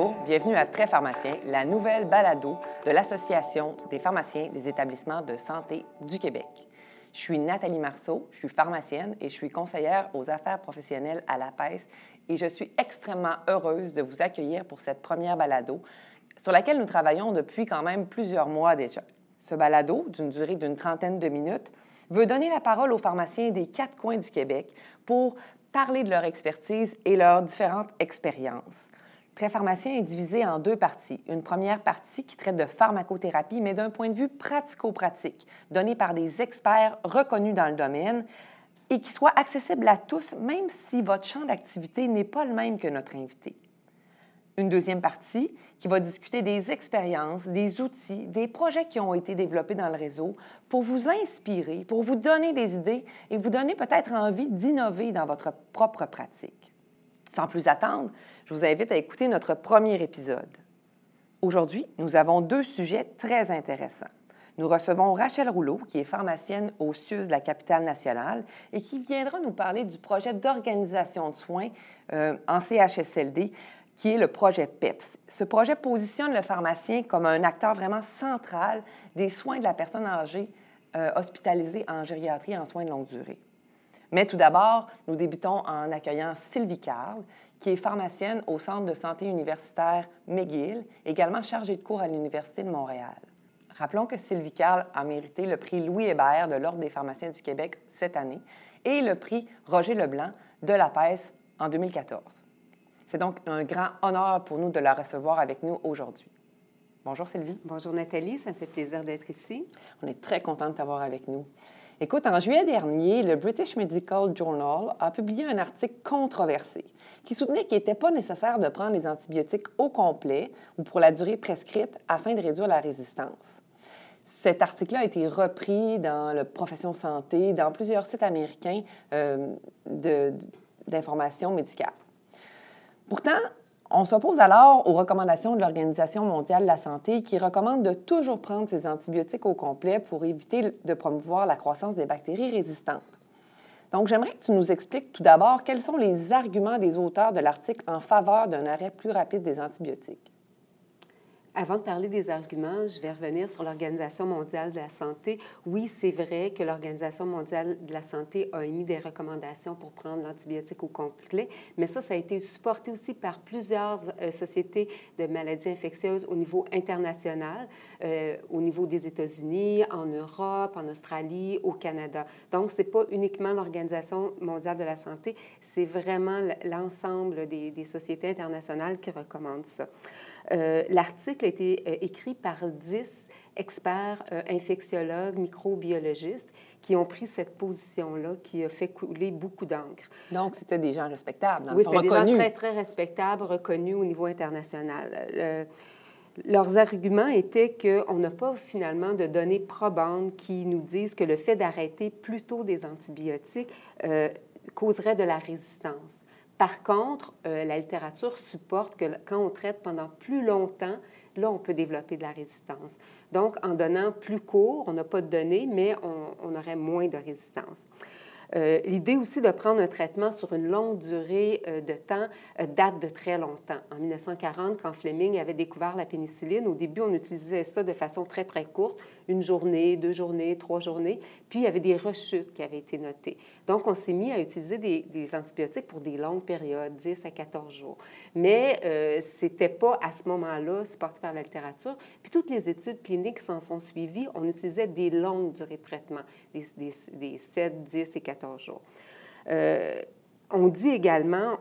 Bonjour, bienvenue à Très Pharmacien, la nouvelle balado de l'Association des pharmaciens des établissements de santé du Québec. Je suis Nathalie Marceau, je suis pharmacienne et je suis conseillère aux affaires professionnelles à la PES et je suis extrêmement heureuse de vous accueillir pour cette première balado sur laquelle nous travaillons depuis quand même plusieurs mois déjà. Ce balado, d'une durée d'une trentaine de minutes, veut donner la parole aux pharmaciens des quatre coins du Québec pour parler de leur expertise et leurs différentes expériences. Pharmacien est divisé en deux parties. Une première partie qui traite de pharmacothérapie, mais d'un point de vue pratico-pratique, donné par des experts reconnus dans le domaine et qui soit accessible à tous, même si votre champ d'activité n'est pas le même que notre invité. Une deuxième partie qui va discuter des expériences, des outils, des projets qui ont été développés dans le réseau pour vous inspirer, pour vous donner des idées et vous donner peut-être envie d'innover dans votre propre pratique. Sans plus attendre, je vous invite à écouter notre premier épisode. Aujourd'hui, nous avons deux sujets très intéressants. Nous recevons Rachel Rouleau, qui est pharmacienne au CIUS de la capitale nationale et qui viendra nous parler du projet d'organisation de soins euh, en CHSLD, qui est le projet PEPS. Ce projet positionne le pharmacien comme un acteur vraiment central des soins de la personne âgée euh, hospitalisée en gériatrie en soins de longue durée. Mais tout d'abord, nous débutons en accueillant Sylvie Carl, qui est pharmacienne au Centre de santé universitaire McGill, également chargée de cours à l'Université de Montréal. Rappelons que Sylvie Carl a mérité le prix Louis Hébert de l'Ordre des pharmaciens du Québec cette année et le prix Roger Leblanc de la PES en 2014. C'est donc un grand honneur pour nous de la recevoir avec nous aujourd'hui. Bonjour Sylvie. Bonjour Nathalie, ça me fait plaisir d'être ici. On est très content de t'avoir avec nous. Écoute, en juillet dernier, le British Medical Journal a publié un article controversé qui soutenait qu'il n'était pas nécessaire de prendre les antibiotiques au complet ou pour la durée prescrite afin de réduire la résistance. Cet article-là a été repris dans la profession santé, dans plusieurs sites américains euh, d'information médicale. Pourtant, on s'oppose alors aux recommandations de l'Organisation mondiale de la santé qui recommande de toujours prendre ces antibiotiques au complet pour éviter de promouvoir la croissance des bactéries résistantes. Donc, j'aimerais que tu nous expliques tout d'abord quels sont les arguments des auteurs de l'article en faveur d'un arrêt plus rapide des antibiotiques. Avant de parler des arguments, je vais revenir sur l'Organisation mondiale de la santé. Oui, c'est vrai que l'Organisation mondiale de la santé a émis des recommandations pour prendre l'antibiotique au complet, mais ça, ça a été supporté aussi par plusieurs euh, sociétés de maladies infectieuses au niveau international, euh, au niveau des États-Unis, en Europe, en Australie, au Canada. Donc, ce n'est pas uniquement l'Organisation mondiale de la santé, c'est vraiment l'ensemble des sociétés internationales qui recommandent ça. Euh, l'article a été euh, écrit par dix experts euh, infectiologues, microbiologistes qui ont pris cette position-là, qui a fait couler beaucoup d'encre. Donc, c'était des gens respectables, Oui, c'était des gens très, très respectables, reconnus au niveau international. leurs arguments étaient qu'on n'a pas finalement de données probantes qui nous disent que le fait d'arrêter plus tôt des antibiotiques causerait de la résistance. Par contre, euh, la littérature supporte que quand on traite pendant plus longtemps, là, on peut développer de la résistance. Donc, en donnant plus court, on n'a pas de données, mais on, aurait moins de résistance. Euh, l'idée aussi de prendre un traitement sur une longue durée euh, de temps date de très longtemps. En 1940, quand Fleming avait découvert la pénicilline, au début, on utilisait ça de façon très, très courte, une journée, deux journées, trois journées. Puis, il y avait des rechutes qui avaient été notées. Donc, on s'est mis à utiliser des, antibiotiques pour des longues périodes, 10 à 14 jours. Mais euh, ce n'était pas à ce moment-là supporté par la littérature. Puis, toutes les études cliniques s'en sont suivies. On utilisait des longues durées de traitement, des, des, 7, 10 et 14 jours. Euh, on dit également,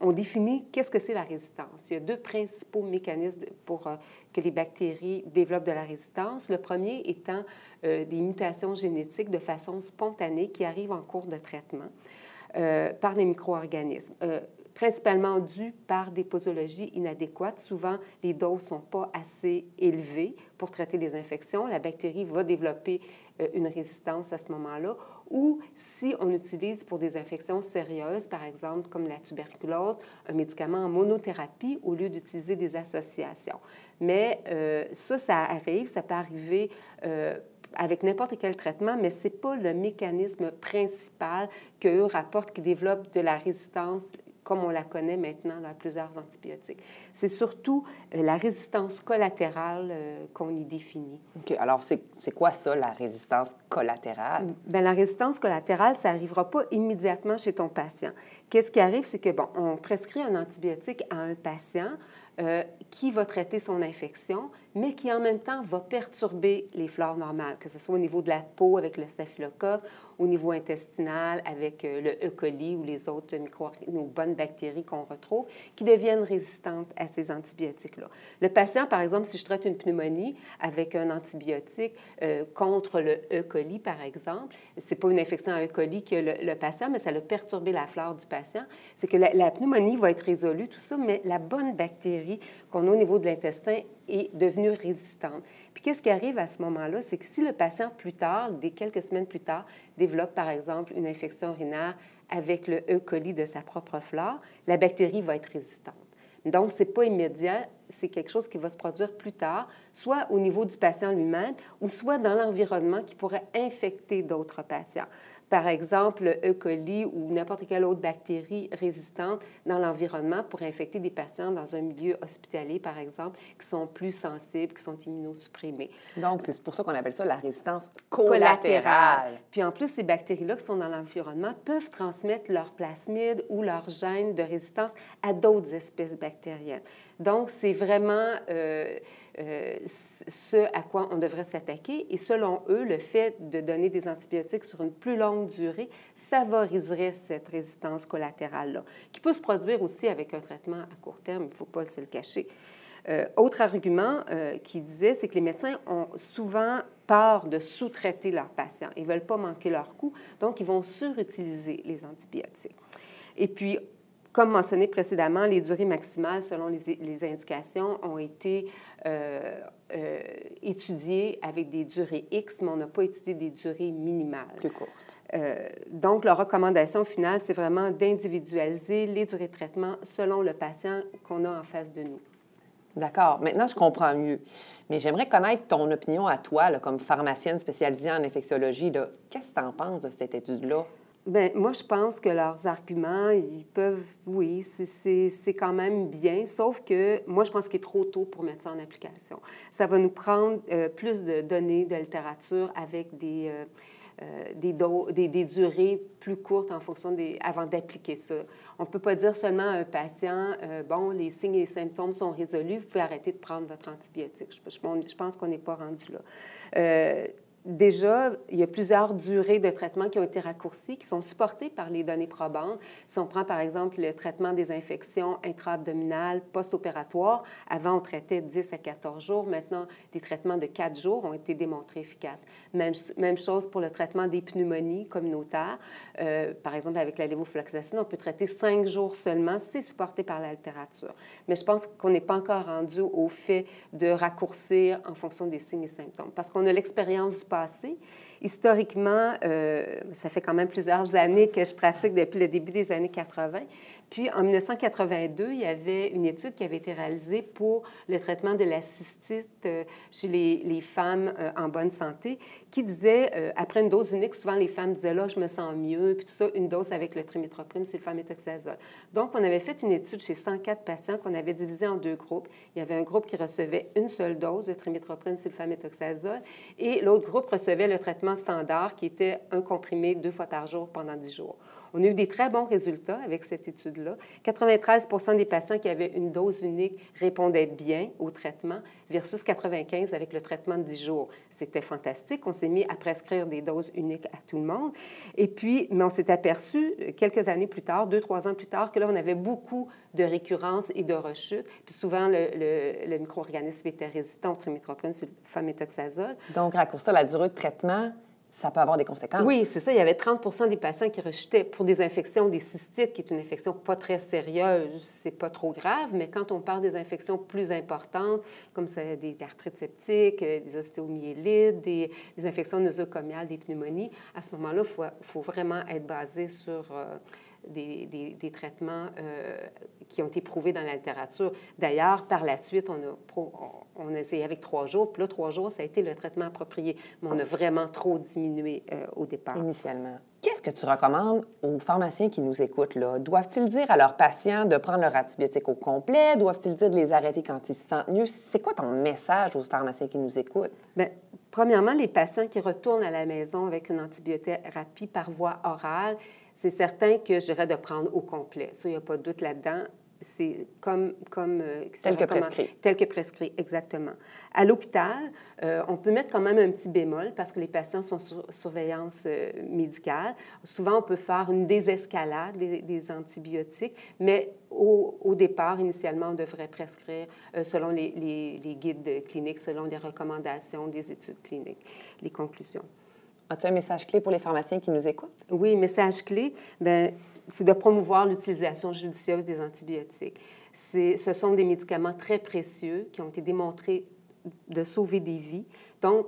on, définit qu'est-ce que c'est la résistance. Il y a deux principaux mécanismes pour euh, que les bactéries développent de la résistance. Le premier étant euh, des mutations génétiques de façon spontanée qui arrivent en cours de traitement par les micro-organismes principalement dû par des posologies inadéquates. Souvent, les doses ne sont pas assez élevées pour traiter les infections. La bactérie va développer euh, une résistance à ce moment-là. Ou si on utilise pour des infections sérieuses, par exemple comme la tuberculose, un médicament en monothérapie au lieu d'utiliser des associations. Mais euh, ça, ça arrive, ça peut arriver. Euh, avec n'importe quel traitement, mais ce n'est pas le mécanisme principal qu'eux rapportent qui développe de la résistance comme on la connaît maintenant dans plusieurs antibiotiques. C'est surtout euh, la résistance collatérale euh, qu'on y définit. OK. Alors, c'est quoi ça, la résistance collatérale? Bien, la résistance collatérale, ça n'arrivera pas immédiatement chez ton patient. Qu'est-ce qui arrive, c'est que, bon, on prescrit un antibiotique à un patient euh, qui va traiter son infection, mais qui en même temps va perturber les flores normales, que ce soit au niveau de la peau avec le staphylocoque, au niveau intestinal avec euh, le E. coli ou les autres micro nos bonnes bactéries qu'on retrouve, qui deviennent résistantes à ces antibiotiques-là. Le patient, par exemple, si je traite une pneumonie avec un antibiotique euh, contre le E. coli, par exemple, c'est pas une infection à E. coli que le, le patient, mais ça a perturbé la flore du patient, c'est que la, la pneumonie va être résolue, tout ça, mais la bonne bactérie qu'on a au niveau de l'intestin est devenue résistante. Puis qu'est-ce qui arrive à ce moment-là? C'est que si le patient, plus tard, des quelques semaines plus tard, développe, par exemple, une infection urinaire avec le E. coli de sa propre flore, la bactérie va être résistante. Donc, ce n'est pas immédiat, c'est quelque chose qui va se produire plus tard, soit au niveau du patient lui-même ou soit dans l'environnement qui pourrait infecter d'autres patients par exemple, le E. coli ou n'importe quelle autre bactérie résistante dans l'environnement pour infecter des patients dans un milieu hospitalier, par exemple, qui sont plus sensibles, qui sont immunosupprimés. Donc, c'est pour ça qu'on appelle ça la résistance collatérale. Puis en plus, ces bactéries-là qui sont dans l'environnement peuvent transmettre leur plasmide ou leur gène de résistance à d'autres espèces bactériennes. Donc, c'est vraiment... Euh, euh, ce à quoi on devrait s'attaquer. Et selon eux, le fait de donner des antibiotiques sur une plus longue durée favoriserait cette résistance collatérale-là, qui peut se produire aussi avec un traitement à court terme, il ne faut pas se le cacher. Euh, autre argument euh, qui disait, c'est que les médecins ont souvent peur de sous-traiter leurs patients. Ils ne veulent pas manquer leur coût, donc ils vont surutiliser les antibiotiques. Et puis, comme mentionné précédemment, les durées maximales selon les, indications ont été euh, euh, étudiées avec des durées X, mais on n'a pas étudié des durées minimales. Plus courtes. Euh, donc, la recommandation finale, c'est vraiment d'individualiser les durées de traitement selon le patient qu'on a en face de nous. D'accord. Maintenant, je comprends mieux. Mais j'aimerais connaître ton opinion à toi, comme pharmacienne spécialisée en infectiologie. Qu'est-ce que tu en penses de cette étude-là? Bien, moi, je pense que leurs arguments, ils peuvent, oui, c'est quand même bien, sauf que moi, je pense qu'il est trop tôt pour mettre ça en application. Ça va nous prendre euh, plus de données de littérature avec des, euh, euh, des, des, durées plus courtes en fonction des, avant d'appliquer ça. On ne peut pas dire seulement à un patient, bon, les signes et les symptômes sont résolus, vous pouvez arrêter de prendre votre antibiotique. Je, pense qu'on n'est pas rendu là déjà, il y a plusieurs durées de traitement qui ont été raccourcies, qui sont supportées par les données probantes. Si on prend par exemple le traitement des infections intra-abdominales post-opératoires, avant on traitait 10 à 14 jours, maintenant des traitements de 4 jours ont été démontrés efficaces. Même, chose pour le traitement des pneumonies communautaires. Euh, par exemple, avec la lévofloxacine, on peut traiter 5 jours seulement, c'est supporté par la littérature. Mais je pense qu'on n'est pas encore rendu au fait de raccourcir en fonction des signes et symptômes, parce qu'on a l'expérience du face Historiquement, euh, ça fait quand même plusieurs années que je pratique depuis le début des années 80. Puis, en 1982, il y avait une étude qui avait été réalisée pour le traitement de la cystite euh, chez les, femmes euh, en bonne santé, qui disait, après une dose unique, souvent les femmes disaient, là, je me sens mieux, puis tout ça, une dose avec le trimethoprim, sulfaméthoxazole. Donc, on avait fait une étude chez 104 patients qu'on avait divisé en deux groupes. Il y avait un groupe qui recevait une seule dose de trimethoprim, sulfaméthoxazole, et l'autre groupe recevait le traitement standard, qui était un comprimé deux fois par jour pendant 10 jours. On a eu des très bons résultats avec cette étude-là. 93% des patients qui avaient une dose unique répondaient bien au traitement versus 95 avec le traitement de 10 jours. C'était fantastique. On s'est mis à prescrire des doses uniques à tout le monde. Et puis, mais on s'est aperçu quelques années plus tard, deux, trois ans plus tard, que là, on avait beaucoup de récurrences et de rechutes. Puis souvent, le, micro-organisme était résistant au trimethoprim, sulfaméthoxazole. Donc, raccourcir la durée de traitement ça peut avoir des conséquences. Oui, c'est ça. Il y avait 30% des patients qui rejetaient pour des infections des cystites, qui est une infection pas très sérieuse, c'est pas trop grave, mais quand on parle des infections plus importantes, comme des arthrites septiques, euh, des ostéomyélites, des, des infections nosocomiales, des pneumonies, à ce moment-là, il faut, vraiment être basé sur... Euh, des, des, traitements euh, qui ont été prouvés dans la littérature. D'ailleurs, par la suite, on a, on a essayé avec trois jours, puis là, trois jours, ça a été le traitement approprié. Mais on a vraiment trop diminué euh, au départ. Initialement. Qu'est-ce que tu recommandes aux pharmaciens qui nous écoutent? Là? Doivent-ils dire à leurs patients de prendre leur antibiotique au complet? Doivent-ils dire de les arrêter quand ils se sentent mieux? C'est quoi ton message aux pharmaciens qui nous écoutent? Bien, premièrement, les patients qui retournent à la maison avec une antibiothérapie par voie orale, c'est certain que je dirais de prendre au complet. Ça, il n'y a pas de doute là-dedans c'est comme... comme euh, tel que prescrit. Tel que prescrit, exactement. À l'hôpital, euh, on peut mettre quand même un petit bémol parce que les patients sont sur surveillance euh, médicale. Souvent, on peut faire une désescalade des, antibiotiques, mais au, départ, initialement, on devrait prescrire selon les, les, guides cliniques, selon les recommandations des études cliniques, les conclusions. As-tu un message clé pour les pharmaciens qui nous écoutent? Oui, message clé. Bien, c'est de promouvoir l'utilisation judicieuse des antibiotiques. Ce sont des médicaments très précieux qui ont été démontrés de sauver des vies. Donc,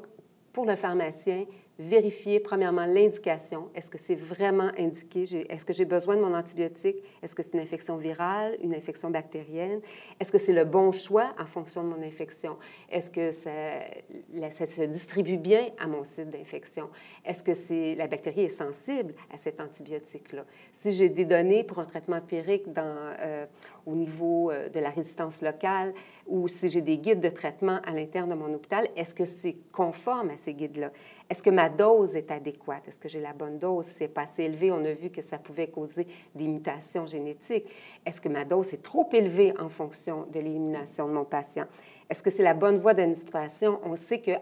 pour le pharmacien, vérifier premièrement l'indication. Est-ce que c'est vraiment indiqué? Est-ce que j'ai besoin de mon antibiotique? Est-ce que c'est une infection virale, une infection bactérienne? Est-ce que c'est le bon choix en fonction de mon infection? Est-ce que ça, se distribue bien à mon site d'infection? Est-ce que c'est, la bactérie est sensible à cet antibiotique-là? Si j'ai des données pour un traitement empirique dans, euh, au niveau euh, de la résistance locale ou si j'ai des guides de traitement à l'interne de mon hôpital, est-ce que c'est conforme à ces guides-là? Est-ce que ma dose est adéquate? Est-ce que j'ai la bonne dose? Si c'est pas assez élevé, on a vu que ça pouvait causer des mutations génétiques. Est-ce que ma dose est trop élevée en fonction de l'élimination de mon patient? Est-ce que c'est la bonne voie d'administration? On sait qu'à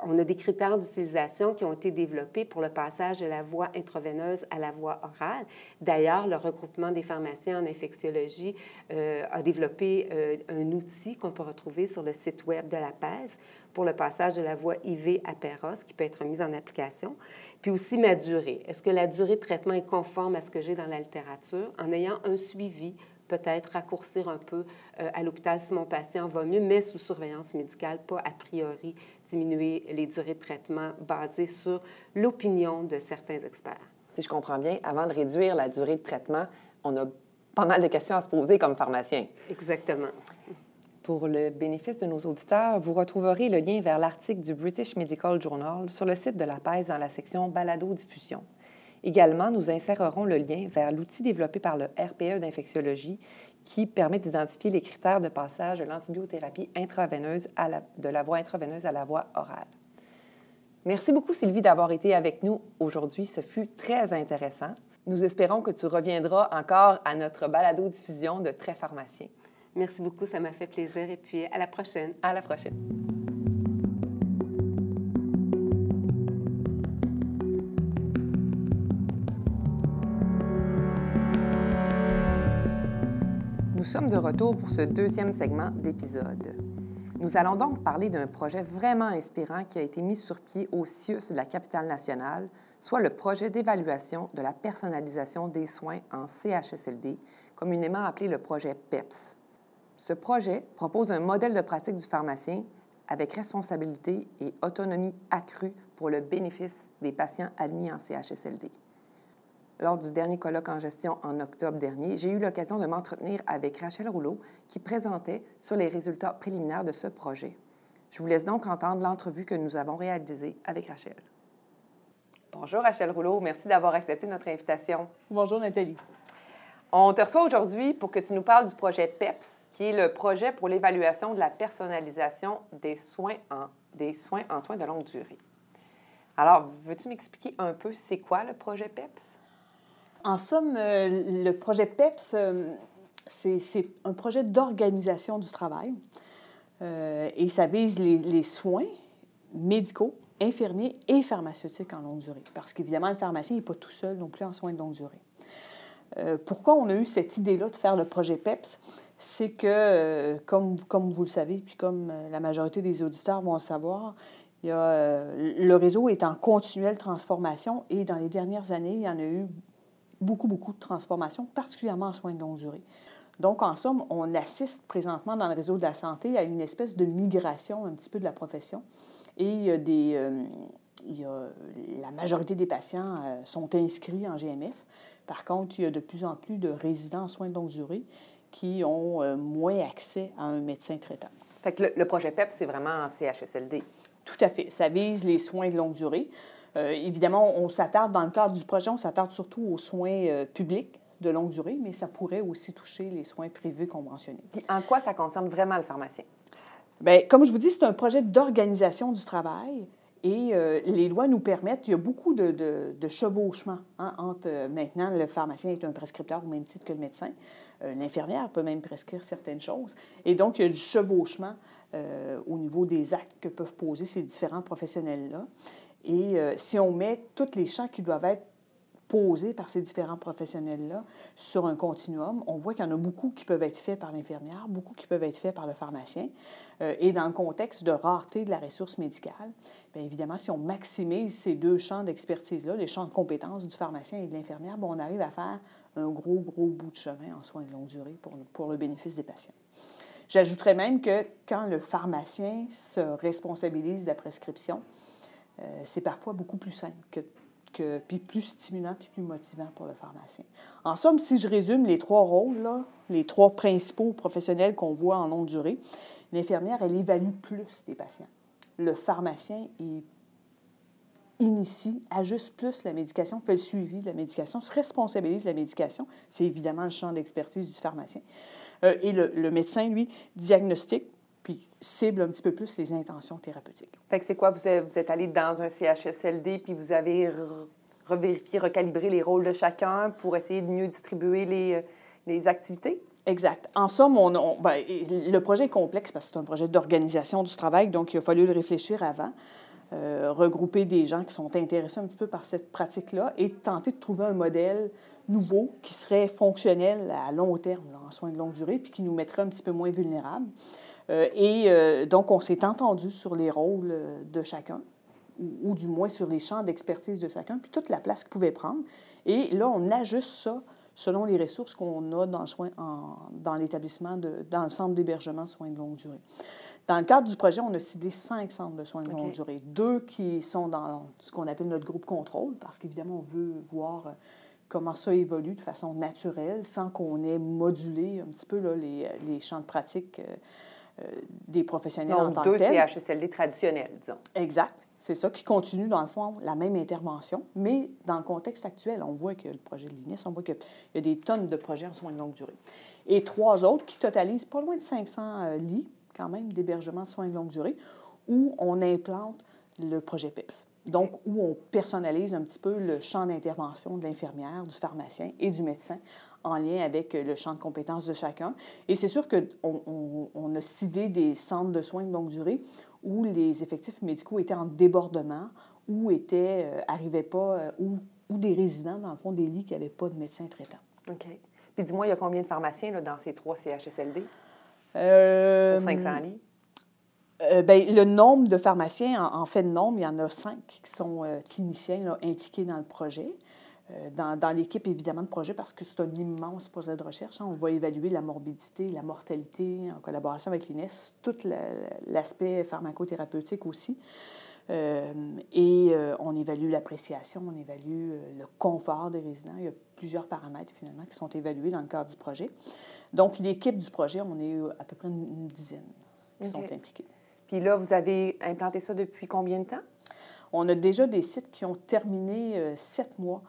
on a des critères d'utilisation qui ont été développés pour le passage de la voie intraveineuse à la voie orale. D'ailleurs, le regroupement des pharmaciens en infectiologie euh, a développé euh, un outil qu'on peut retrouver sur le site web de la PES pour le passage de la voie IV à Péros, qui peut être mise en application. Puis aussi ma durée. Est-ce que la durée de traitement est conforme à ce que j'ai dans la littérature? En ayant un suivi peut-être raccourcir un peu euh, à l'hôpital si mon patient va mieux, mais sous surveillance médicale, pas a priori diminuer les durées de traitement basées sur l'opinion de certains experts. Si je comprends bien, avant de réduire la durée de traitement, on a pas mal de questions à se poser comme pharmacien. Exactement. Pour le bénéfice de nos auditeurs, vous retrouverez le lien vers l'article du British Medical Journal sur le site de la PES dans la section Balado-diffusion. Également, nous insérerons le lien vers l'outil développé par le RPE d'infectiologie qui permet d'identifier les critères de passage de l'antibiothérapie intraveineuse à de la voie intraveineuse à la voie orale. Merci beaucoup, Sylvie, d'avoir été avec nous aujourd'hui. Ce fut très intéressant. Nous espérons que tu reviendras encore à notre balado-diffusion de Très pharmacien. Merci beaucoup, ça m'a fait plaisir et puis à la prochaine. À la prochaine. Sommes de retour pour ce deuxième segment d'épisode. Nous allons donc parler d'un projet vraiment inspirant qui a été mis sur pied au CIUS de la capitale nationale, soit le projet d'évaluation de la personnalisation des soins en CHSLD, communément appelé le projet PEPS. Ce projet propose un modèle de pratique du pharmacien avec responsabilité et autonomie accrue pour le bénéfice des patients admis en CHSLD. Lors du dernier colloque en gestion en octobre dernier, j'ai eu l'occasion de m'entretenir avec Rachel Rouleau qui présentait sur les résultats préliminaires de ce projet. Je vous laisse donc entendre l'entrevue que nous avons réalisée avec Rachel. Bonjour Rachel Rouleau, merci d'avoir accepté notre invitation. Bonjour Nathalie. On te reçoit aujourd'hui pour que tu nous parles du projet PEPS, qui est le projet pour l'évaluation de la personnalisation des soins en, des soins en soins de longue durée. Alors, veux-tu m'expliquer un peu c'est quoi le projet PEPS? En somme, euh, le projet PEPS, euh, c'est un projet d'organisation du travail euh, et ça vise les, soins médicaux, infirmiers et pharmaceutiques en longue durée. Parce qu'évidemment, le pharmacien n'est pas tout seul non plus en soins de longue durée. pourquoi on a eu cette idée-là de faire le projet PEPS? C'est que, comme, comme vous le savez, puis comme la majorité des auditeurs vont le savoir, le réseau est en continuelle transformation et dans les dernières années, il y en a eu beaucoup, beaucoup de transformations, particulièrement en soins de longue durée. Donc, en somme, on assiste présentement dans le réseau de la santé à une espèce de migration un petit peu de la profession. Et il y a des, euh, il y a, la majorité des patients euh, sont inscrits en GMF. Par contre, il y a de plus en plus de résidents en soins de longue durée qui ont euh, moins accès à un médecin traitant. Fait que le, le projet PEP, c'est vraiment en CHSLD. Tout à fait. Ça vise les soins de longue durée. Évidemment, on s'attarde, dans le cadre du projet, on s'attarde surtout aux soins publics de longue durée, mais ça pourrait aussi toucher les soins privés conventionnés. Puis en quoi ça concerne vraiment le pharmacien? Bien, comme je vous dis, c'est un projet d'organisation du travail. Et euh, les lois nous permettent, il y a beaucoup de, de, chevauchements hein, entre euh, maintenant le pharmacien est un prescripteur au même titre que le médecin. Euh, l'infirmière peut même prescrire certaines choses. Et donc, il y a du chevauchement au niveau des actes que peuvent poser ces différents professionnels-là. Et si on met tous les champs qui doivent être posés par ces différents professionnels-là sur un continuum, on voit qu'il y en a beaucoup qui peuvent être faits par l'infirmière, beaucoup qui peuvent être faits par le pharmacien. Euh, et dans le contexte de rareté de la ressource médicale, bien évidemment, si on maximise ces deux champs d'expertise-là, les champs de compétences du pharmacien et de l'infirmière, on arrive à faire un gros, gros bout de chemin en soins de longue durée pour le bénéfice des patients. J'ajouterais même que quand le pharmacien se responsabilise de la prescription, euh, c'est parfois beaucoup plus simple que puis plus stimulant, puis plus motivant pour le pharmacien. En somme, si je résume les trois rôles, là, les trois principaux professionnels qu'on voit en longue durée, l'infirmière, elle évalue plus des patients. Le pharmacien, il initie, ajuste plus la médication, fait le suivi de la médication, se responsabilise de la médication. C'est évidemment le champ d'expertise du pharmacien. Euh, et le, le, médecin, lui, diagnostique, puis cible un petit peu plus les intentions thérapeutiques. Fait que c'est quoi? Vous êtes, vous êtes, allé dans un CHSLD, puis vous avez revérifié, recalibré les rôles de chacun pour essayer de mieux distribuer les, les activités? Exact. En somme, on, ben, le projet est complexe parce que c'est un projet d'organisation du travail, donc il a fallu le réfléchir avant, euh, regrouper des gens qui sont intéressés un petit peu par cette pratique-là et tenter de trouver un modèle nouveau qui serait fonctionnel à long terme, en soins de longue durée, puis qui nous mettrait un petit peu moins vulnérables. Euh, et euh, donc, on s'est entendu sur les rôles de chacun, ou, ou du moins sur les champs d'expertise de chacun, puis toute la place qu'il pouvait prendre. Et là, on ajuste ça selon les ressources qu'on a dans, le soin, dans l'établissement, dans le centre d'hébergement de soins de longue durée. Dans le cadre du projet, on a ciblé cinq centres de soins de longue durée. Deux qui sont dans ce qu'on appelle notre groupe contrôle, parce qu'évidemment, on veut voir euh, comment ça évolue de façon naturelle, sans qu'on ait modulé un petit peu là, les, les, champs de pratique euh, euh, des professionnels Donc, en tant deux CHSLD traditionnels, disons. Exact. C'est ça qui continue, dans le fond, la même intervention, mais dans le contexte actuel, on voit que le projet de l'INIS, on voit qu'il y a des tonnes de projets en soins de longue durée. Et trois autres qui totalisent pas loin de 500 euh, lits, quand même, d'hébergement de soins de longue durée, où on implante le projet PEPS. Donc, où on personnalise un petit peu le champ d'intervention de l'infirmière, du pharmacien et du médecin en lien avec le champ de compétences de chacun. Et c'est sûr qu'on on a ciblé des centres de soins de longue durée où les effectifs médicaux étaient en débordement, ou étaient, euh, pas, euh, ou, des résidents, dans le fond, des lits qui n'avaient pas de médecin traitant. OK. Puis dis-moi, il y a combien de pharmaciens là, dans ces trois CHSLD? Euh, pour 500 lits? Euh, bien, le nombre de pharmaciens, en, fait de nombre, il y en a cinq qui sont cliniciens impliqués dans le projet. Euh, dans, l'équipe, évidemment, de projet, parce que c'est un immense projet de recherche. Hein. On va évaluer la morbidité, la mortalité en collaboration avec l'INES, tout l'aspect pharmacothérapeutique aussi. Euh, et euh, on évalue l'appréciation, on évalue le confort des résidents. Il y a plusieurs paramètres, finalement, qui sont évalués dans le cadre du projet. Donc, l'équipe du projet, on est à peu près une, dizaine qui sont impliqués. Puis là, vous avez implanté ça depuis combien de temps? On a déjà des sites qui ont terminé sept mois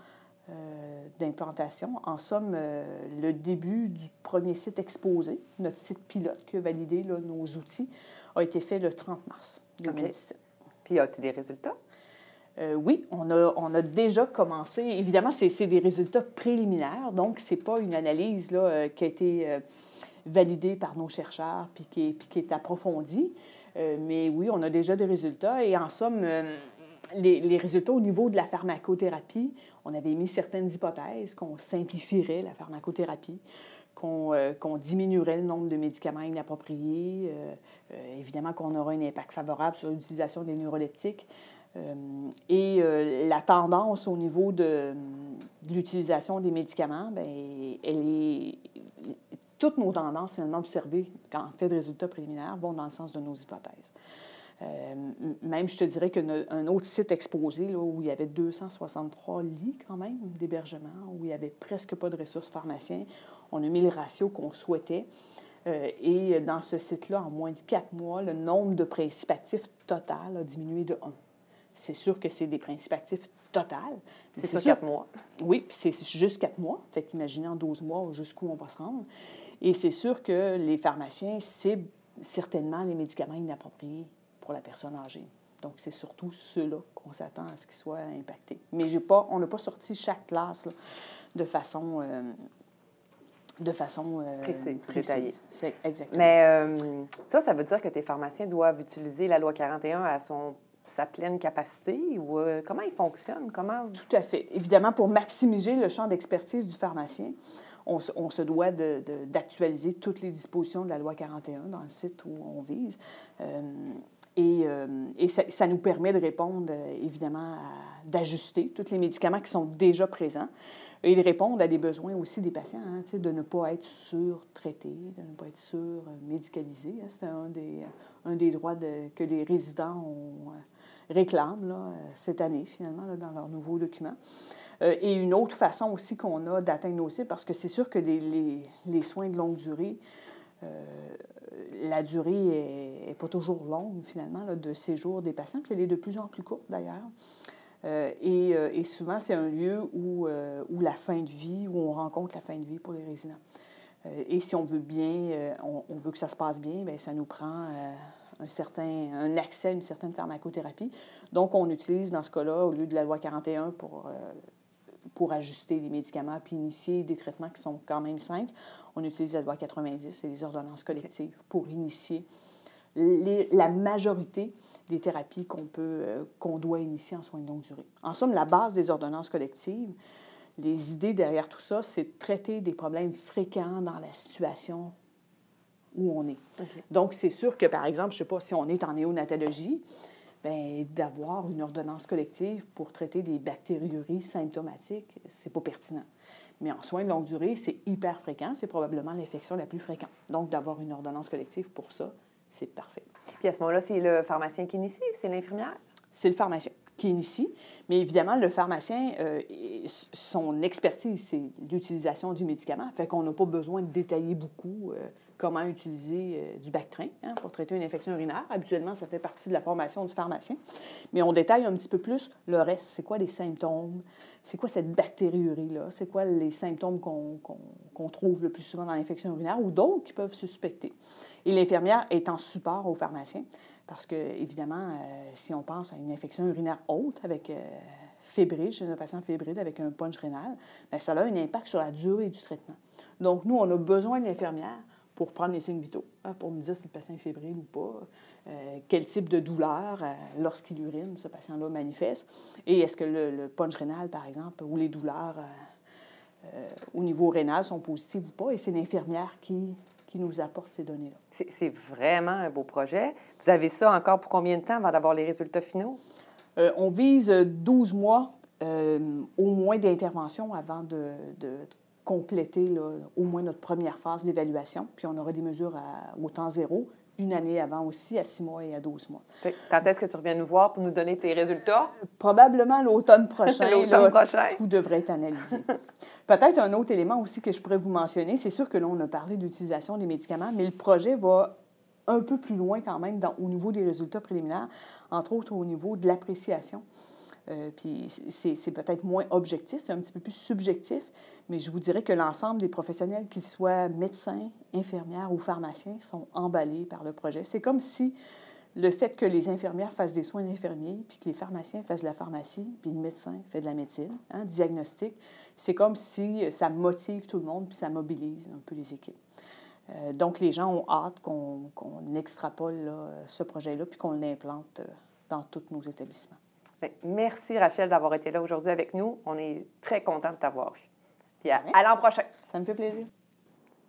euh, d'implantation. En somme, euh, le début du premier site exposé, notre site pilote qui a validé nos outils, a été fait le 30 mars 2017. Puis, as-tu des résultats? Euh, oui, on a, on a déjà commencé. Évidemment, c'est des résultats préliminaires, donc ce n'est pas une analyse là, qui a été validée par nos chercheurs puis qui est, puis qui est approfondie. mais oui, on a déjà des résultats et en somme, les, les, résultats au niveau de la pharmacothérapie, on avait mis certaines hypothèses qu'on simplifierait la pharmacothérapie, qu'on euh, diminuerait le nombre de médicaments inappropriés, euh, euh, évidemment qu'on aura un impact favorable sur l'utilisation des neuroleptiques. et la tendance au niveau de, l'utilisation des médicaments, bien, elle est, toutes nos tendances finalement observées en fait de résultats préliminaires vont dans le sens de nos hypothèses. Euh, même, je te dirais qu'un autre site exposé, là, où il y avait 263 lits quand même d'hébergement, où il n'y avait presque pas de ressources pharmaciens, on a mis le ratio qu'on souhaitait. Euh, et dans ce site-là, en moins de quatre mois, le nombre de principes actifs total a diminué de 1. c'est sûr que c'est des principes actifs total. C'est sur quatre mois. Oui, puis c'est juste quatre mois. Fait qu'imaginez en 12 mois jusqu'où on va se rendre. Et c'est sûr que les pharmaciens ciblent certainement les médicaments inappropriés pour la personne âgée. Donc, c'est surtout ceux-là qu'on s'attend à ce qu'ils soient impactés. Mais j'ai pas, on n'a pas sorti chaque classe de façon... Euh, de façon euh, précise, détaillée. Exactement. Mais euh, ça, ça veut dire que tes pharmaciens doivent utiliser la loi 41 à son sa pleine capacité ou euh, comment il fonctionne? Comment... Tout à fait. Évidemment, pour maximiser le champ d'expertise du pharmacien, on, se doit d'actualiser toutes les dispositions de la loi 41 dans le site où on vise. Euh, et, euh, et ça, nous permet de répondre, évidemment, d'ajuster tous les médicaments qui sont déjà présents et de répondre à des besoins aussi des patients, hein, de ne pas être surtraité, de ne pas être sur-médicalisé. Hein. C'est un des, un des droits que les résidents réclament euh, cette année, finalement, dans leurs nouveaux documents. Euh, et une autre façon aussi qu'on a d'atteindre nos cibles, parce que c'est sûr que les, les, soins de longue durée, euh, la durée n'est pas toujours longue, finalement, là, de séjour des patients, puis elle est de plus en plus courte, d'ailleurs. et, et, souvent, c'est un lieu où, où la fin de vie, où on rencontre la fin de vie pour les résidents. et si on veut bien, on, veut que ça se passe bien, bien ça nous prend un, certain, un accès à une certaine pharmacothérapie. Donc, on utilise dans ce cas-là, au lieu de la loi 41 pour, euh, pour ajuster les médicaments puis initier des traitements qui sont quand même simples, on utilise la loi 90 et les ordonnances collectives pour initier la majorité des thérapies qu'on peut, euh, qu'on doit initier en soins de longue durée. En somme, la base des ordonnances collectives, les idées derrière tout ça, c'est de traiter des problèmes fréquents dans la situation où on est. Donc, c'est sûr que, par exemple, je ne sais pas si on est en néonatologie, ben, d'avoir une ordonnance collective pour traiter des bactériuries symptomatiques, c'est pas pertinent. Mais en soins de longue durée, c'est hyper fréquent. C'est probablement l'infection la plus fréquente. Donc, d'avoir une ordonnance collective pour ça, c'est parfait. Puis à ce moment-là, c'est le pharmacien qui initie, c'est l'infirmière? C'est le pharmacien qui initie. Mais évidemment, le pharmacien, euh, son expertise, c'est l'utilisation du médicament. Fait qu'on n'a pas besoin de détailler beaucoup euh, comment utiliser euh, du Bactrin hein, pour traiter une infection urinaire. Habituellement, ça fait partie de la formation du pharmacien. Mais on détaille un petit peu plus le reste. C'est quoi les symptômes? C'est quoi cette bactériurie-là? C'est quoi les symptômes qu'on trouve le plus souvent dans l'infection urinaire ou d'autres qui peuvent suspecter? Et l'infirmière est en support au pharmacien parce que, évidemment, euh, si on pense à une infection urinaire haute avec euh, fébrile, chez un patient fébrile avec un punch rénal, bien, ça a un impact sur la durée du traitement. Donc, nous, on a besoin de l'infirmière pour prendre les signes vitaux, hein, pour nous dire si le patient est fébrile ou pas, euh, quel type de douleur, euh, lorsqu'il urine, ce patient-là manifeste, et est-ce que le, punch rénal, par exemple, ou les douleurs euh, au niveau rénal sont positives ou pas, et c'est l'infirmière qui, qui nous apporte ces données-là. C'est vraiment un beau projet. Vous avez ça encore pour combien de temps avant d'avoir les résultats finaux? on vise 12 mois au moins d'intervention avant de, de compléter au moins notre première phase d'évaluation. Puis on aura des mesures au temps zéro, une année avant aussi, à six mois et à 12 mois. Quand est-ce que tu reviens nous voir pour nous donner tes résultats? Probablement l'automne prochain. l'automne prochain. Tout devrait être analysé. Peut-être un autre élément aussi que je pourrais vous mentionner, c'est sûr que là, on a parlé d'utilisation des médicaments, mais le projet va un peu plus loin quand même dans, au niveau des résultats préliminaires, entre autres au niveau de l'appréciation. Euh, puis c'est peut-être moins objectif, c'est un petit peu plus subjectif, mais je vous dirais que l'ensemble des professionnels, qu'ils soient médecins, infirmières ou pharmaciens, sont emballés par le projet. C'est comme si le fait que les infirmières fassent des soins infirmiers, puis que les pharmaciens fassent de la pharmacie, puis le médecin fait de la médecine, hein, diagnostic, c'est comme si ça motive tout le monde, puis ça mobilise un peu les équipes. Euh, donc, les gens ont hâte qu'on extrapole ce projet-là, puis qu'on l'implante euh, dans tous nos établissements. Merci, Rachel, d'avoir été là aujourd'hui avec nous. On est très content de t'avoir à, l'an prochain. Ça me fait plaisir.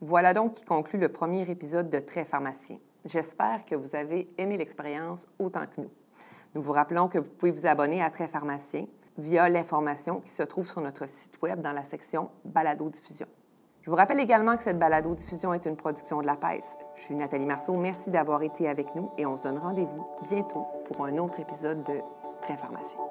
Voilà donc qui conclut le premier épisode de Très pharmacien. J'espère que vous avez aimé l'expérience autant que nous. Nous vous rappelons que vous pouvez vous abonner à Très pharmacien via l'information qui se trouve sur notre site Web dans la section Balado-diffusion. Je vous rappelle également que cette balado-diffusion est une production de la PES. Je suis Nathalie Marceau. Merci d'avoir été avec nous et on se donne rendez-vous bientôt pour un autre épisode de Très pharmacien.